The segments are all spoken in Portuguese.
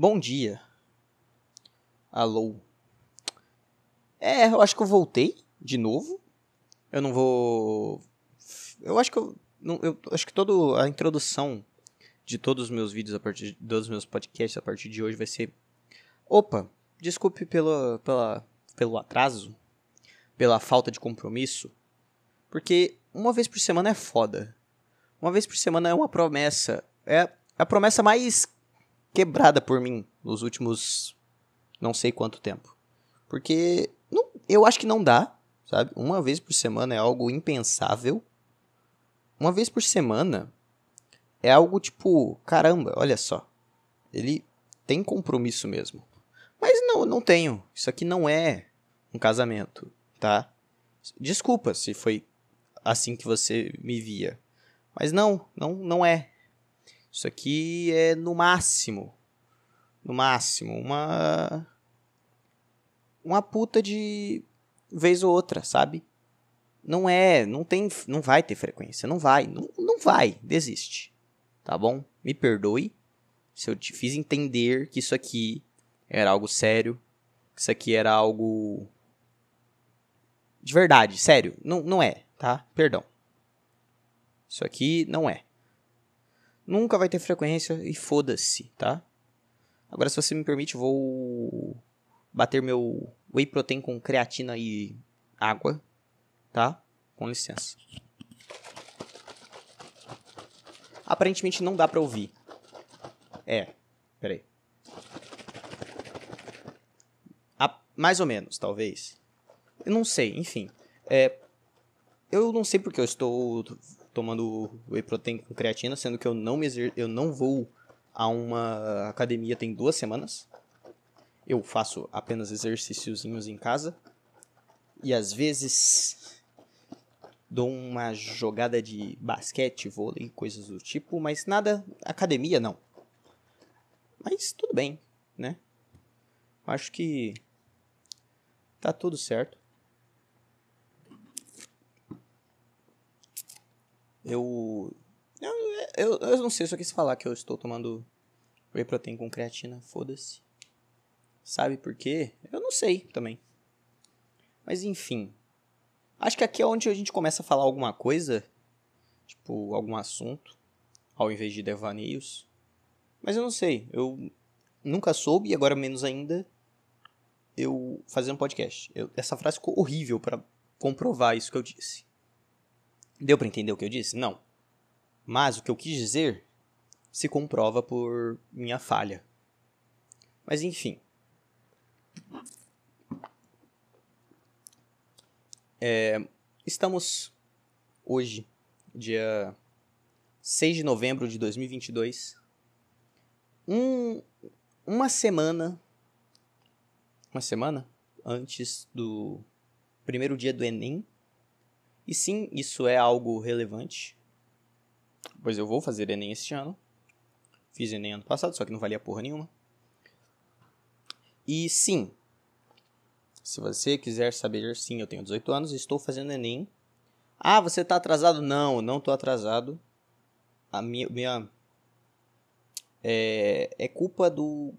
Bom dia. Alô. É, eu acho que eu voltei de novo. Eu não vou. Eu acho que eu. Não, eu acho que toda a introdução de todos os meus vídeos a partir dos meus podcasts a partir de hoje vai ser. Opa, desculpe pelo, pela, pelo atraso, pela falta de compromisso, porque uma vez por semana é foda. Uma vez por semana é uma promessa. É a promessa mais quebrada por mim nos últimos não sei quanto tempo. Porque não, eu acho que não dá, sabe? Uma vez por semana é algo impensável. Uma vez por semana é algo tipo, caramba, olha só. Ele tem compromisso mesmo. Mas não, não tenho. Isso aqui não é um casamento, tá? Desculpa se foi assim que você me via. Mas não, não, não é. Isso aqui é no máximo, no máximo, uma uma puta de vez ou outra, sabe? Não é, não tem, não vai ter frequência, não vai, não, não vai, desiste. Tá bom? Me perdoe se eu te fiz entender que isso aqui era algo sério, que isso aqui era algo de verdade, sério, não, não é, tá? Perdão. Isso aqui não é. Nunca vai ter frequência e foda-se, tá? Agora, se você me permite, vou bater meu whey protein com creatina e água, tá? Com licença. Aparentemente não dá pra ouvir. É, peraí. Ah, mais ou menos, talvez. Eu não sei, enfim. É, eu não sei porque eu estou tomando whey protein com creatina, sendo que eu não me exer eu não vou a uma academia tem duas semanas. Eu faço apenas exercíciozinhos em casa. E às vezes dou uma jogada de basquete, vôlei, coisas do tipo, mas nada academia não. Mas tudo bem, né? Acho que tá tudo certo. Eu, eu. Eu, eu não sei, só quis falar que eu estou tomando whey protein com creatina, foda-se. Sabe por quê? Eu não sei também. Mas enfim. Acho que aqui é onde a gente começa a falar alguma coisa, tipo, algum assunto, ao invés de devaneios. Mas eu não sei, eu nunca soube e agora menos ainda eu fazer um podcast. Eu, essa frase ficou horrível para comprovar isso que eu disse. Deu para entender o que eu disse? Não. Mas o que eu quis dizer se comprova por minha falha. Mas enfim. É, estamos hoje, dia 6 de novembro de 2022. Um, uma semana. Uma semana antes do primeiro dia do Enem e sim, isso é algo relevante, pois eu vou fazer Enem este ano. Fiz Enem ano passado, só que não valia porra nenhuma. E sim, se você quiser saber, sim, eu tenho 18 anos, estou fazendo Enem. Ah, você está atrasado? Não, não estou atrasado. A minha, minha é, é culpa do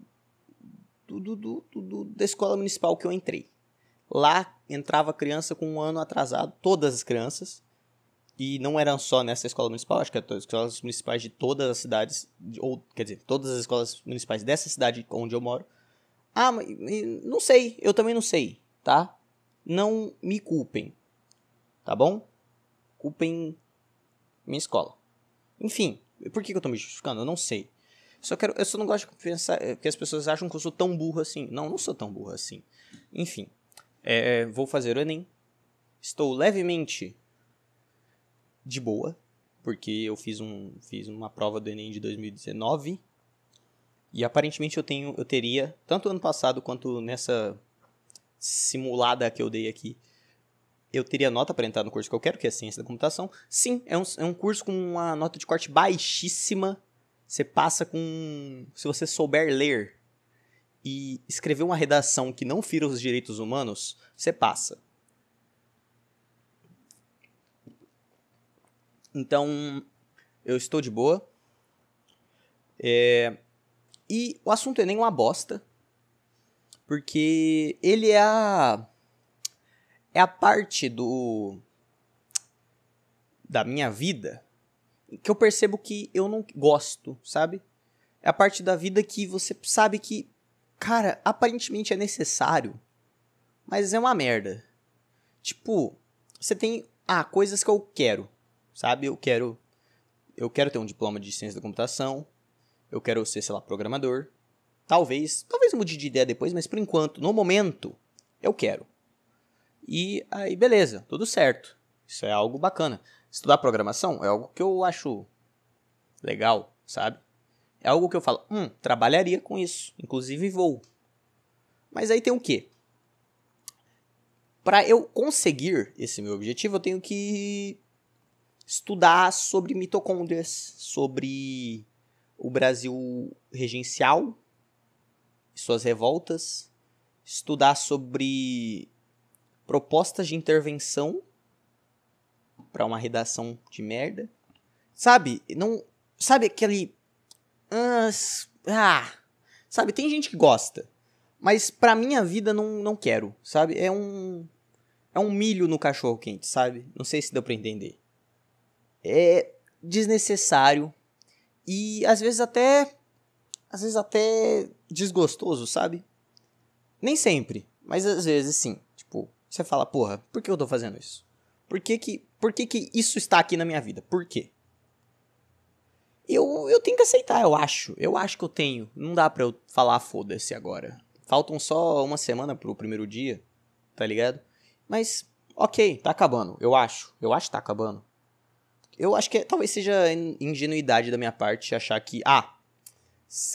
do, do, do, do, da escola municipal que eu entrei. Lá entrava criança com um ano atrasado, todas as crianças. E não eram só nessa escola municipal, acho que eram as escolas municipais de todas as cidades, ou quer dizer, todas as escolas municipais dessa cidade onde eu moro. Ah, mas não sei, eu também não sei, tá? Não me culpem, tá bom? Culpem minha escola. Enfim, por que, que eu tô me justificando? Eu não sei. Só quero, eu só não gosto de pensar que as pessoas acham que eu sou tão burro assim. Não, não sou tão burro assim. Enfim. É, vou fazer o Enem. Estou levemente de boa, porque eu fiz, um, fiz uma prova do Enem de 2019 e aparentemente eu tenho eu teria, tanto ano passado quanto nessa simulada que eu dei aqui, eu teria nota para entrar no curso que eu quero, que é Ciência da Computação. Sim, é um, é um curso com uma nota de corte baixíssima. Você passa com. Se você souber ler, e escrever uma redação que não fira os direitos humanos, você passa. Então, eu estou de boa. É, E o assunto é uma bosta. Porque ele é a. É a parte do. Da minha vida que eu percebo que eu não gosto, sabe? É a parte da vida que você sabe que, cara, aparentemente é necessário, mas é uma merda. Tipo, você tem, ah, coisas que eu quero, sabe? Eu quero eu quero ter um diploma de ciência da computação, eu quero ser, sei lá, programador. Talvez, talvez mude de ideia depois, mas por enquanto, no momento, eu quero. E aí, beleza, tudo certo. Isso é algo bacana. Estudar programação é algo que eu acho legal, sabe? É algo que eu falo, hum, trabalharia com isso, inclusive vou. Mas aí tem o quê? Para eu conseguir esse meu objetivo, eu tenho que estudar sobre mitocôndrias, sobre o Brasil regencial e suas revoltas, estudar sobre propostas de intervenção para uma redação de merda. Sabe? Não, sabe aquele ah, sabe, tem gente que gosta, mas pra minha vida não, não quero, sabe? É um é um milho no cachorro quente, sabe? Não sei se deu para entender. É desnecessário e às vezes até às vezes até desgostoso, sabe? Nem sempre, mas às vezes sim. Tipo, você fala, porra, por que eu tô fazendo isso? Por que que, por que, que isso está aqui na minha vida? Por quê? Eu, eu tenho que aceitar, eu acho. Eu acho que eu tenho. Não dá pra eu falar foda-se agora. Faltam só uma semana pro primeiro dia, tá ligado? Mas, ok, tá acabando, eu acho. Eu acho que tá acabando. Eu acho que talvez seja ingenuidade da minha parte achar que, ah,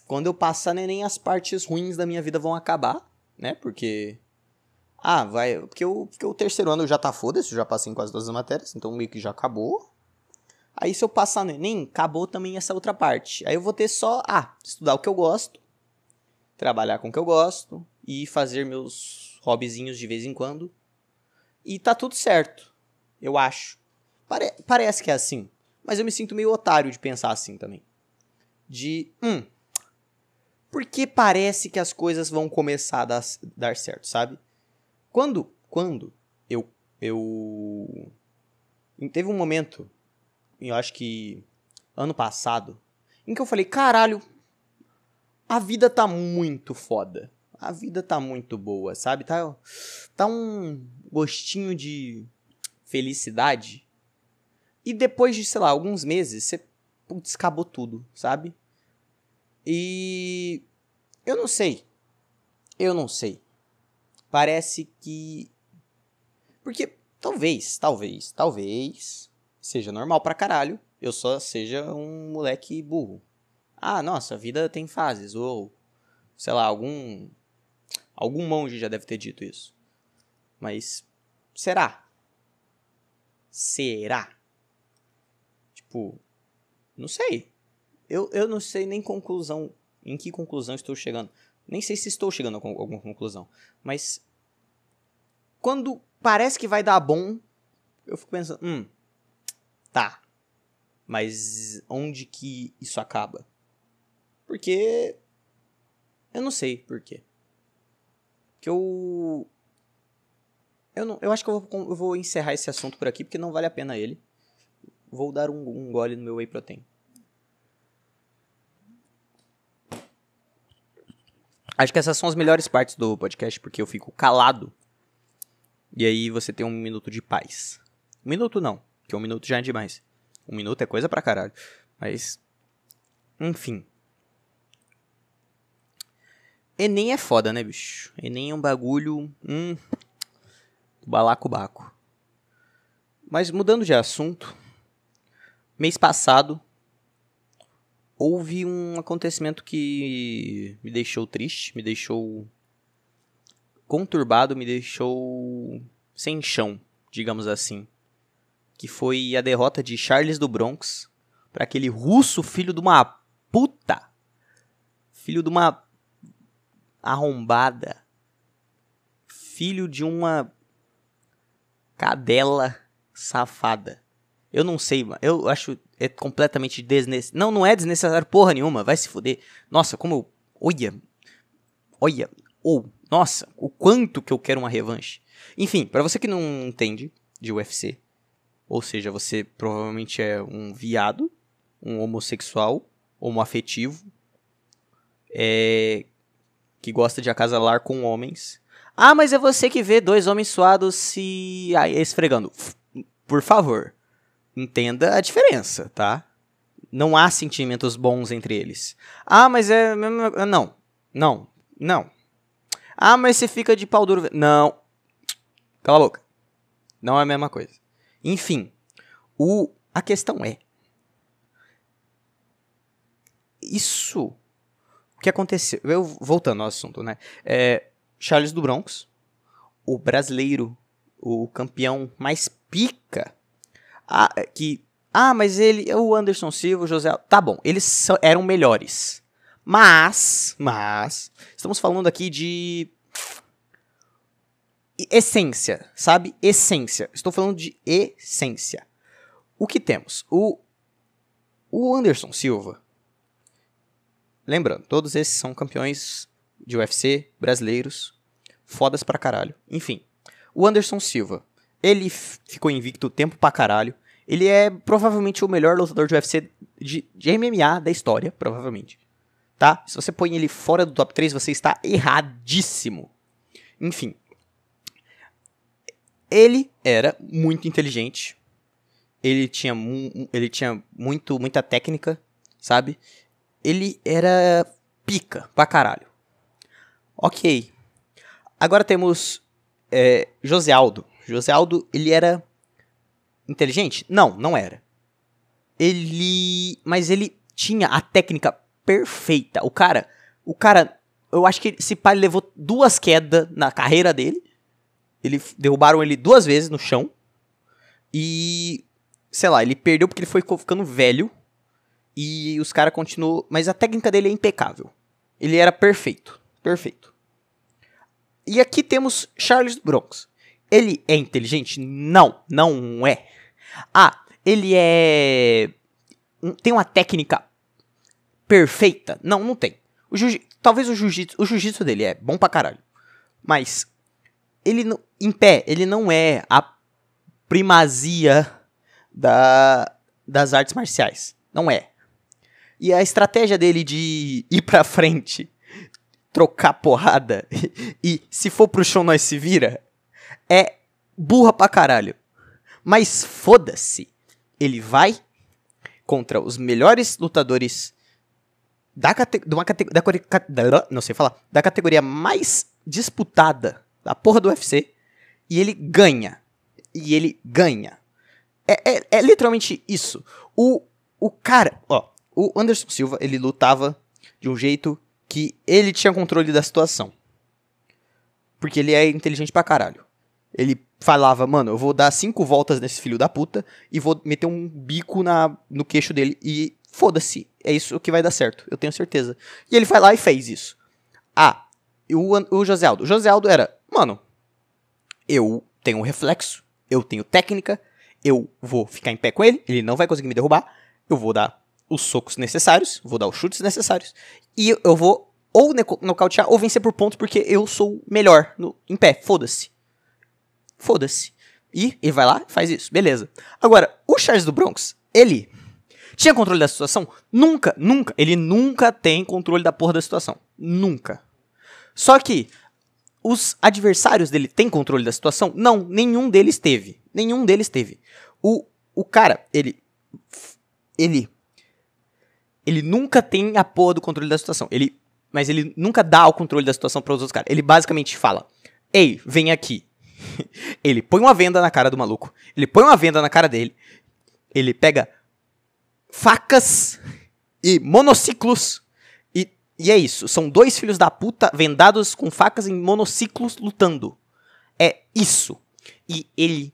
quando eu passar nem as partes ruins da minha vida vão acabar, né? Porque ah, vai. Porque o, porque o terceiro ano já tá foda-se, já passei em quase todas as matérias, então meio que já acabou. Aí se eu passar no Enem, acabou também essa outra parte. Aí eu vou ter só, ah, estudar o que eu gosto, trabalhar com o que eu gosto e fazer meus hobbyzinhos de vez em quando. E tá tudo certo, eu acho. Pare parece que é assim, mas eu me sinto meio otário de pensar assim também. De, hum, porque parece que as coisas vão começar a dar, dar certo, sabe? Quando, quando eu, eu... Teve um momento, eu acho que ano passado, em que eu falei, caralho, a vida tá muito foda. A vida tá muito boa, sabe? Tá, tá um gostinho de felicidade. E depois de, sei lá, alguns meses, você putz, acabou tudo, sabe? E eu não sei. Eu não sei parece que. Porque talvez, talvez, talvez seja normal pra caralho eu só seja um moleque burro. Ah, nossa, a vida tem fases. Ou, sei lá, algum. Algum monge já deve ter dito isso. Mas. Será? Será? Tipo. Não sei. Eu, eu não sei nem conclusão. Em que conclusão estou chegando. Nem sei se estou chegando a alguma conclusão. Mas quando parece que vai dar bom, eu fico pensando, hum, tá. Mas onde que isso acaba? Porque eu não sei por quê. Que eu eu não, eu acho que eu vou, eu vou encerrar esse assunto por aqui porque não vale a pena ele. Vou dar um, um gole no meu whey protein. Acho que essas são as melhores partes do podcast, porque eu fico calado. E aí você tem um minuto de paz. Um minuto não, que um minuto já é demais. Um minuto é coisa pra caralho. Mas. Enfim. Enem é foda, né, bicho? Enem é um bagulho. Hum. Balacobaco. Mas mudando de assunto. Mês passado, houve um acontecimento que me deixou triste, me deixou conturbado, me deixou sem chão, digamos assim. Que foi a derrota de Charles do Bronx para aquele russo filho de uma puta. Filho de uma arrombada. Filho de uma cadela safada. Eu não sei, eu acho é completamente desnecessário. Não, não é desnecessário porra nenhuma, vai se fuder. Nossa, como eu Olha. Olha. Ou, nossa, o quanto que eu quero uma revanche. Enfim, para você que não entende de UFC, ou seja, você provavelmente é um viado, um homossexual, homoafetivo, é, que gosta de acasalar com homens. Ah, mas é você que vê dois homens suados se ah, esfregando. Por favor, entenda a diferença, tá? Não há sentimentos bons entre eles. Ah, mas é. Não, não, não. Ah, mas você fica de pau duro. Não. Cala a boca. Não é a mesma coisa. Enfim, o, a questão é. Isso. Que aconteceu? Eu, voltando ao assunto, né? É, Charles do Bronx, o brasileiro, o campeão mais pica. Ah, que. Ah, mas ele. O Anderson Silva, o José. Tá bom, eles eram melhores. Mas. Mas. Estamos falando aqui de essência, sabe? Essência. Estou falando de essência. O que temos? O, o Anderson Silva. Lembrando, todos esses são campeões de UFC brasileiros. Fodas pra caralho. Enfim, o Anderson Silva. Ele ficou invicto tempo pra caralho. Ele é provavelmente o melhor lutador de UFC de, de MMA da história, provavelmente. Tá? Se você põe ele fora do top 3, você está erradíssimo. Enfim, ele era muito inteligente. Ele tinha, ele tinha muito, muita técnica, sabe? Ele era pica pra caralho. Ok. Agora temos é, José Aldo. José Aldo, ele era inteligente? Não, não era. Ele. Mas ele tinha a técnica perfeita. O cara. O cara. Eu acho que esse pai levou duas quedas na carreira dele. Ele derrubaram ele duas vezes no chão. E sei lá, ele perdeu porque ele foi ficando velho. E os caras continuam, mas a técnica dele é impecável. Ele era perfeito, perfeito. E aqui temos Charles Bronx. Ele é inteligente? Não, não é. Ah, ele é tem uma técnica perfeita? Não, não tem. O talvez o jiu-jitsu, o jiu-jitsu dele é bom pra caralho. Mas ele em pé, ele não é a primazia da, das artes marciais. Não é. E a estratégia dele de ir pra frente, trocar porrada e se for pro chão nós se vira, é burra pra caralho. Mas foda-se. Ele vai contra os melhores lutadores da, cate cate da, não sei falar, da categoria mais disputada da porra do UFC e ele ganha. E ele ganha. É, é, é literalmente isso. O, o cara, ó, o Anderson Silva, ele lutava de um jeito que ele tinha controle da situação. Porque ele é inteligente pra caralho. Ele falava, mano, eu vou dar cinco voltas nesse filho da puta e vou meter um bico na, no queixo dele e foda-se, é isso que vai dar certo, eu tenho certeza. E ele foi lá e fez isso. Ah, o, o José Aldo. O José Aldo era, mano, eu tenho um reflexo, eu tenho técnica, eu vou ficar em pé com ele, ele não vai conseguir me derrubar, eu vou dar os socos necessários, vou dar os chutes necessários, e eu vou ou nocautear ou vencer por pontos porque eu sou melhor no, em pé, foda-se. Foda-se. E ele vai lá faz isso, beleza. Agora, o Charles do Bronx, ele tinha controle da situação? Nunca, nunca. Ele nunca tem controle da porra da situação. Nunca. Só que os adversários dele têm controle da situação? Não, nenhum deles teve. Nenhum deles teve. O, o cara, ele. Ele. Ele nunca tem a porra do controle da situação. Ele. Mas ele nunca dá o controle da situação para os outros caras. Ele basicamente fala: Ei, vem aqui. ele põe uma venda na cara do maluco. Ele põe uma venda na cara dele. Ele pega facas e monociclos e é isso. São dois filhos da puta vendados com facas em monociclos lutando. É isso. E ele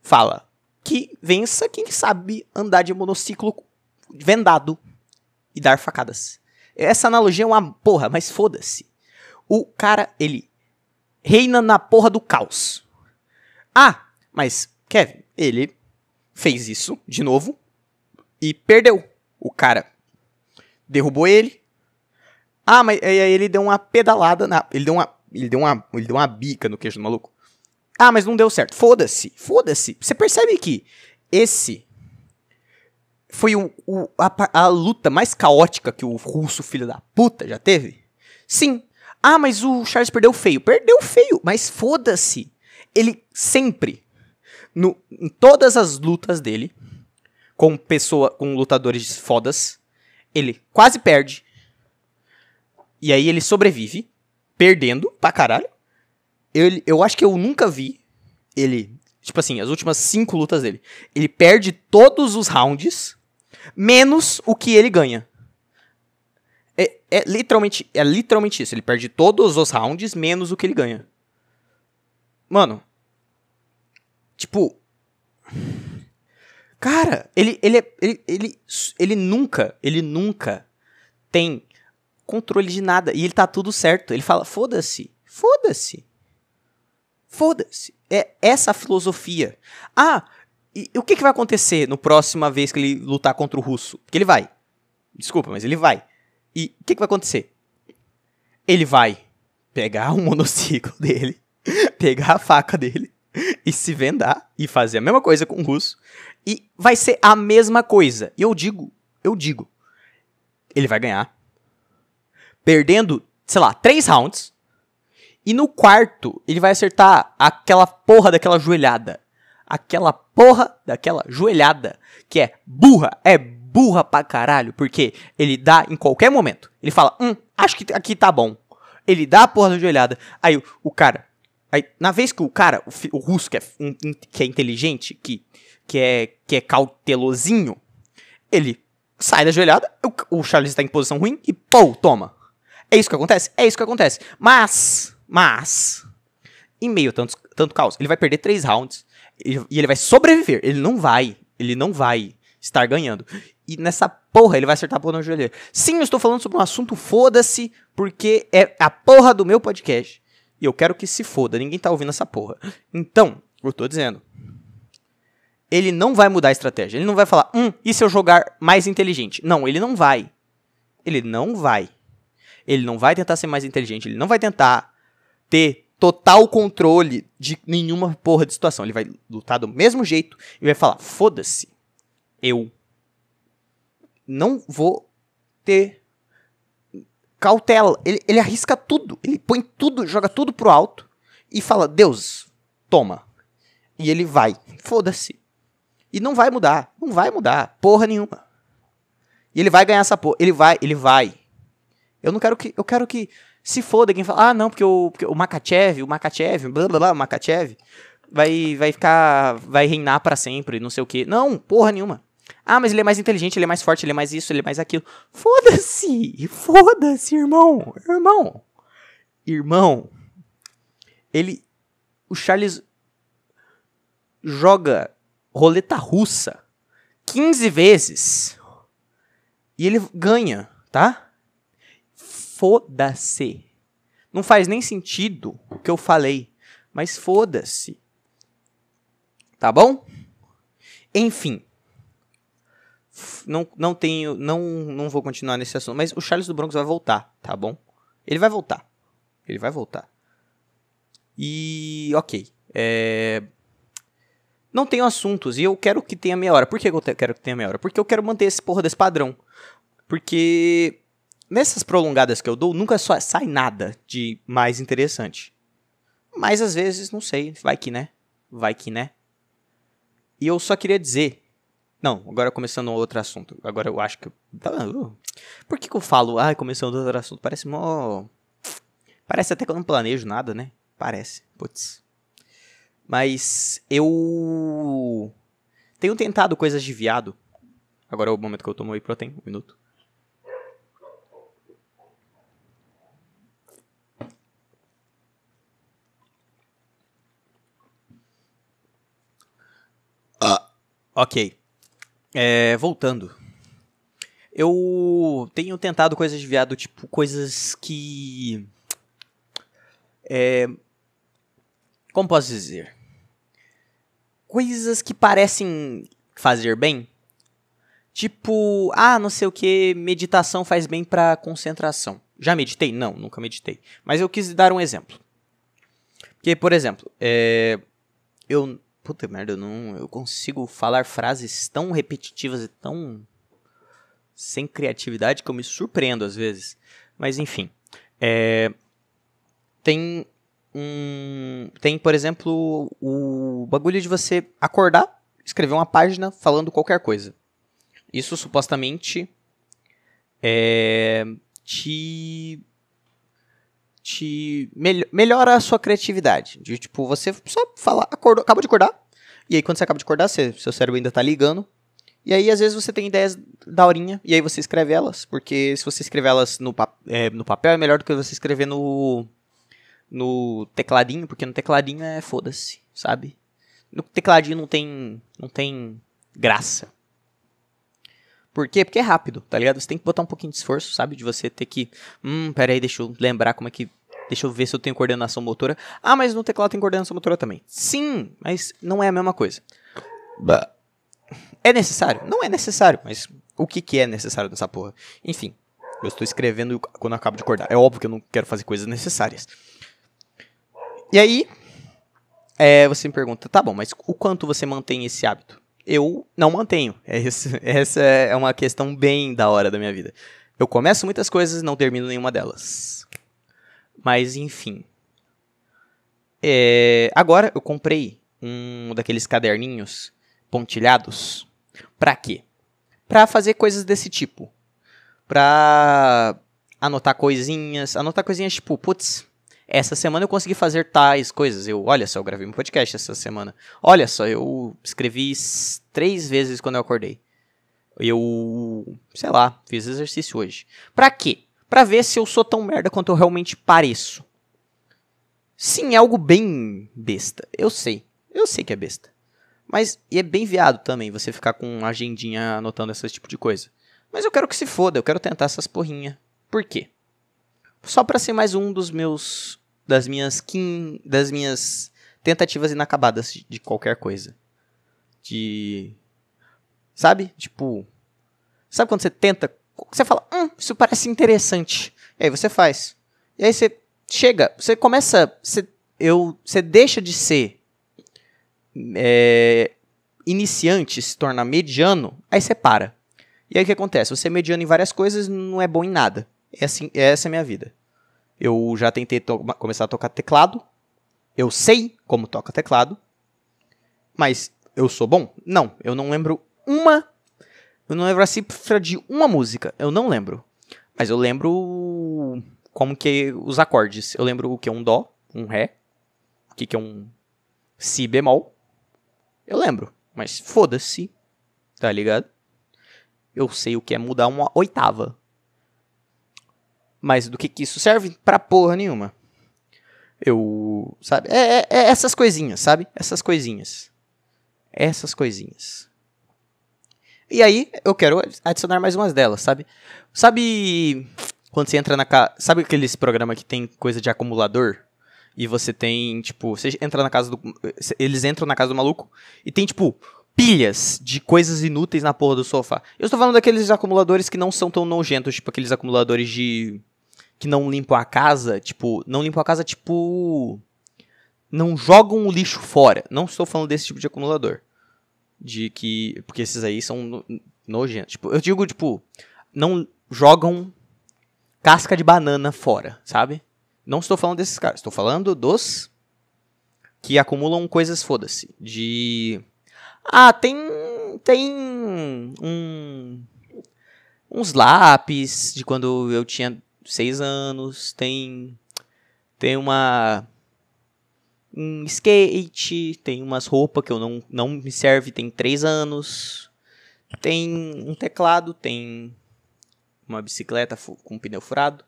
fala que vença quem sabe andar de monociclo vendado e dar facadas. Essa analogia é uma porra, mas foda-se. O cara, ele reina na porra do caos. Ah, mas Kevin, ele fez isso de novo e perdeu. O cara derrubou ele, Ah, mas aí ele deu uma pedalada na. Ele deu uma. Ele deu uma. Ele deu uma bica no queixo do maluco. Ah, mas não deu certo. Foda-se. Foda-se. Você percebe que esse foi o, o a, a, luta mais caótica que o russo filho da puta já teve? Sim. Ah, mas o Charles perdeu feio. Perdeu feio, mas foda-se. Ele sempre, no, em todas as lutas dele, com pessoa, com lutadores fodas, ele quase perde. E aí ele sobrevive, perdendo pra caralho. Eu, eu acho que eu nunca vi ele, tipo assim, as últimas cinco lutas dele. Ele perde todos os rounds menos o que ele ganha. É, é, literalmente, é literalmente isso. Ele perde todos os rounds, menos o que ele ganha. Mano. Tipo. Cara, ele, ele, ele, ele, ele nunca, ele nunca tem controle de nada. E ele tá tudo certo. Ele fala, foda-se, foda-se. Foda-se. É essa a filosofia. Ah, e, e o que, que vai acontecer no próxima vez que ele lutar contra o russo? Que ele vai. Desculpa, mas ele vai. E o que, que vai acontecer? Ele vai pegar o monociclo dele, pegar a faca dele e se vendar e fazer a mesma coisa com o russo. E vai ser a mesma coisa. E eu digo, eu digo, ele vai ganhar. Perdendo, sei lá, três rounds. E no quarto, ele vai acertar aquela porra daquela joelhada aquela porra daquela joelhada, que é burra, é burra pra caralho, porque ele dá em qualquer momento. Ele fala, hum, acho que aqui tá bom. Ele dá a porra da joelhada. Aí o, o cara, aí na vez que o cara, o, o russo que é, um, que é inteligente, que, que, é, que é cautelosinho, ele sai da joelhada, o, o Charles está em posição ruim e pô, toma. É isso que acontece? É isso que acontece. Mas, mas, em meio a tanto, tanto caos, ele vai perder três rounds e ele vai sobreviver. Ele não vai. Ele não vai estar ganhando. E nessa porra ele vai acertar a porra no joelheiro. Sim, eu estou falando sobre um assunto foda-se, porque é a porra do meu podcast. E eu quero que se foda. Ninguém tá ouvindo essa porra. Então, eu tô dizendo. Ele não vai mudar a estratégia. Ele não vai falar, hum, e se eu jogar mais inteligente? Não, ele não vai. Ele não vai. Ele não vai tentar ser mais inteligente. Ele não vai tentar ter total controle de nenhuma porra de situação. Ele vai lutar do mesmo jeito e vai falar: foda-se, eu não vou ter cautela. Ele, ele arrisca tudo, ele põe tudo, joga tudo pro alto e fala: Deus, toma. E ele vai, foda-se. E não vai mudar, não vai mudar, porra nenhuma. E ele vai ganhar essa porra, ele vai, ele vai. Eu não quero que, eu quero que se foda quem fala, ah, não, porque o, porque o Makachev, o Makachev, blá blá blá, o Makachev, vai, vai ficar, vai reinar para sempre, não sei o quê. Não, porra nenhuma. Ah, mas ele é mais inteligente, ele é mais forte, ele é mais isso, ele é mais aquilo. Foda-se! Foda-se, irmão! Irmão! Irmão! Ele. O Charles joga roleta russa 15 vezes e ele ganha, tá? Foda-se. Não faz nem sentido o que eu falei, mas foda-se. Tá bom? Enfim. Não, não tenho. Não, não vou continuar nesse assunto. Mas o Charles do Bronx vai voltar, tá bom? Ele vai voltar. Ele vai voltar. E. Ok. É, não tenho assuntos e eu quero que tenha meia hora. Por que eu quero que tenha meia hora? Porque eu quero manter esse porra desse padrão. Porque nessas prolongadas que eu dou, nunca só sai nada de mais interessante. Mas às vezes, não sei, vai que né? Vai que né? E eu só queria dizer. Não, agora começando outro assunto. Agora eu acho que. Uh, por que, que eu falo, ah, começando outro assunto? Parece mó. Parece até que eu não planejo nada, né? Parece. Putz. Mas eu. Tenho tentado coisas de viado. Agora é o momento que eu tomo whey protein, um minuto. Ok. É, voltando. Eu tenho tentado coisas de viado, tipo, coisas que. É, como posso dizer? Coisas que parecem fazer bem. Tipo, ah, não sei o que, meditação faz bem pra concentração. Já meditei? Não, nunca meditei. Mas eu quis dar um exemplo. Porque, por exemplo, é, eu. Puta merda, eu não. Eu consigo falar frases tão repetitivas e tão. sem criatividade que eu me surpreendo às vezes. Mas enfim. É, tem um. Tem, por exemplo, o bagulho de você acordar, escrever uma página falando qualquer coisa. Isso supostamente é, te te mel melhora a sua criatividade. De, tipo, você só fala, acordou, acabou de acordar. E aí, quando você acaba de acordar, você, seu cérebro ainda tá ligando. E aí, às vezes, você tem ideias da horinha, e aí você escreve elas. Porque se você escrever elas no, é, no papel, é melhor do que você escrever no, no tecladinho, porque no tecladinho é foda-se, sabe? No tecladinho não tem, não tem graça. Por quê? Porque é rápido, tá ligado? Você tem que botar um pouquinho de esforço, sabe? De você ter que. Hum, peraí, deixa eu lembrar como é que. Deixa eu ver se eu tenho coordenação motora. Ah, mas no teclado tem coordenação motora também. Sim, mas não é a mesma coisa. Bah. É necessário? Não é necessário, mas o que, que é necessário nessa porra? Enfim, eu estou escrevendo quando eu acabo de acordar. É óbvio que eu não quero fazer coisas necessárias. E aí, é, você me pergunta, tá bom, mas o quanto você mantém esse hábito? Eu não mantenho. Essa, essa é uma questão bem da hora da minha vida. Eu começo muitas coisas e não termino nenhuma delas. Mas, enfim. É, agora eu comprei um daqueles caderninhos pontilhados. Pra quê? Pra fazer coisas desse tipo. Pra anotar coisinhas. Anotar coisinhas tipo, putz, essa semana eu consegui fazer tais coisas. Eu, olha só, eu gravei um podcast essa semana. Olha só, eu escrevi três vezes quando eu acordei. Eu, sei lá, fiz exercício hoje. Pra quê? Pra ver se eu sou tão merda quanto eu realmente pareço. Sim, é algo bem besta. Eu sei. Eu sei que é besta. Mas e é bem viado também você ficar com uma agendinha anotando esse tipo de coisa. Mas eu quero que se foda, eu quero tentar essas porrinha. Por quê? Só para ser mais um dos meus das minhas quim, das minhas tentativas inacabadas de qualquer coisa. De sabe? Tipo, sabe quando você tenta, você fala, hum, isso parece interessante. E aí você faz. E aí você chega, você começa, você, eu, você deixa de ser é, iniciante, se torna mediano, aí você para. E aí o que acontece? Você é mediano em várias coisas não é bom em nada. É assim, essa é a minha vida. Eu já tentei começar a tocar teclado. Eu sei como toca teclado. Mas eu sou bom? Não. Eu não lembro uma. Eu não lembro a cifra de uma música. Eu não lembro. Mas eu lembro como que os acordes. Eu lembro o que é um dó, um ré, o que, que é um si bemol. Eu lembro. Mas foda-se. Tá ligado? Eu sei o que é mudar uma oitava. Mas do que, que isso serve? Pra porra nenhuma. Eu. Sabe? É, é, é essas coisinhas, sabe? Essas coisinhas. Essas coisinhas. E aí, eu quero adicionar mais umas delas, sabe? Sabe quando você entra na casa. Sabe aqueles programas que tem coisa de acumulador? E você tem, tipo, você entra na casa do. Eles entram na casa do maluco e tem, tipo, pilhas de coisas inúteis na porra do sofá. Eu estou falando daqueles acumuladores que não são tão nojentos, tipo aqueles acumuladores de que não limpam a casa, tipo, não limpam a casa, tipo. Não jogam o lixo fora. Não estou falando desse tipo de acumulador. De que. Porque esses aí são no, nojentos. Tipo, eu digo, tipo, não jogam casca de banana fora, sabe? Não estou falando desses caras. Estou falando dos que acumulam coisas, foda-se. De. Ah, tem. Tem. Um. Uns lápis de quando eu tinha seis anos, tem tem uma um skate, tem umas roupas que eu não, não me serve, tem três anos, tem um teclado, tem uma bicicleta com pneu furado,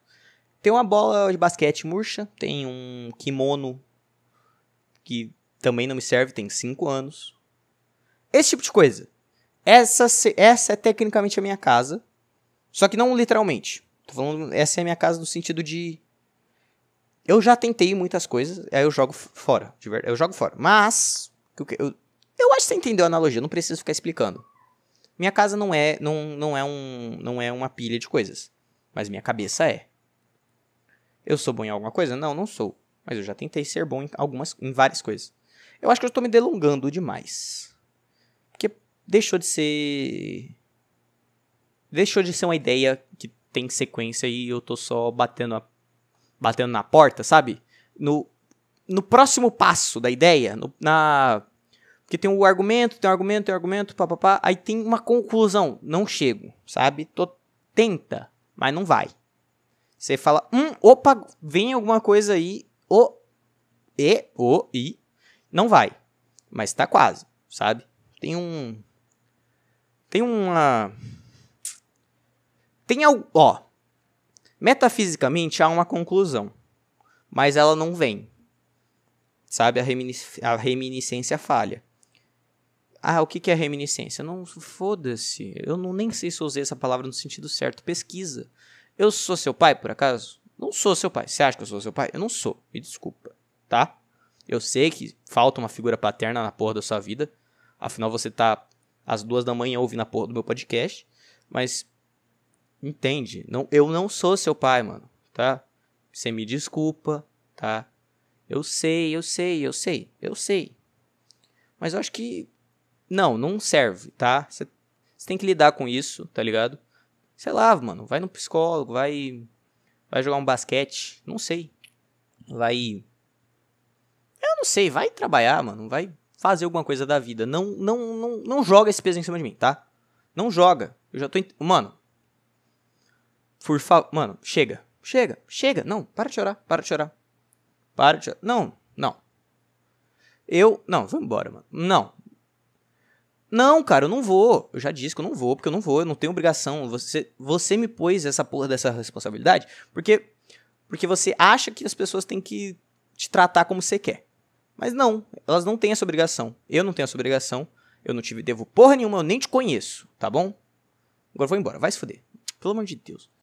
tem uma bola de basquete murcha, tem um kimono que também não me serve, tem cinco anos. Esse tipo de coisa. Essa, essa é tecnicamente a minha casa, só que não literalmente. Tô falando, essa é a minha casa no sentido de. Eu já tentei muitas coisas, aí eu jogo fora. Eu jogo fora. Mas. Eu, eu acho que você entendeu a analogia, não preciso ficar explicando. Minha casa não é, não, não é um, não é uma pilha de coisas, mas minha cabeça é. Eu sou bom em alguma coisa? Não, não sou. Mas eu já tentei ser bom em algumas, em várias coisas. Eu acho que eu estou me delongando demais. Porque deixou de ser. Deixou de ser uma ideia que tem sequência e eu tô só batendo, a... batendo na porta, sabe? No, no próximo passo da ideia, no, na. Porque tem um argumento, tem um argumento, tem um argumento, papapá. Aí tem uma conclusão. Não chego, sabe? Tô, tenta, mas não vai. Você fala, hum, opa, vem alguma coisa aí, o, e, o, e, não vai. Mas tá quase, sabe? Tem um. Tem uma. Tem algo. Ó. Metafisicamente há uma conclusão. Mas ela não vem. Sabe? A, a reminiscência falha. Ah, o que, que é reminiscência? Não, foda-se. Eu não, nem sei se eu usei essa palavra no sentido certo. Pesquisa. Eu sou seu pai, por acaso? Não sou seu pai. Você acha que eu sou seu pai? Eu não sou. Me desculpa, tá? Eu sei que falta uma figura paterna na porra da sua vida. Afinal, você tá às duas da manhã ouvindo a porra do meu podcast. Mas, entende? Não, eu não sou seu pai, mano, tá? Você me desculpa, tá? Eu sei, eu sei, eu sei, eu sei. Mas eu acho que. Não, não serve, tá? Você tem que lidar com isso, tá ligado? Sei lá, mano, vai no psicólogo, vai. Vai jogar um basquete, não sei. Vai eu não sei, vai trabalhar, mano. Vai fazer alguma coisa da vida. Não, não, não, não joga esse peso em cima de mim, tá? Não joga. Eu já tô. Mano. Por favor. Mano, chega. Chega. Chega. Não, para de chorar. Para de chorar. Para de chorar. Não, não. Eu. Não, vou embora, mano. Não. Não, cara, eu não vou. Eu já disse que eu não vou, porque eu não vou, eu não tenho obrigação. Você, você me pôs essa porra dessa responsabilidade porque porque você acha que as pessoas têm que te tratar como você quer. Mas não, elas não têm essa obrigação. Eu não tenho essa obrigação. Eu não tive devo porra nenhuma, eu nem te conheço, tá bom? Agora vou embora, vai se fuder. Pelo amor de Deus.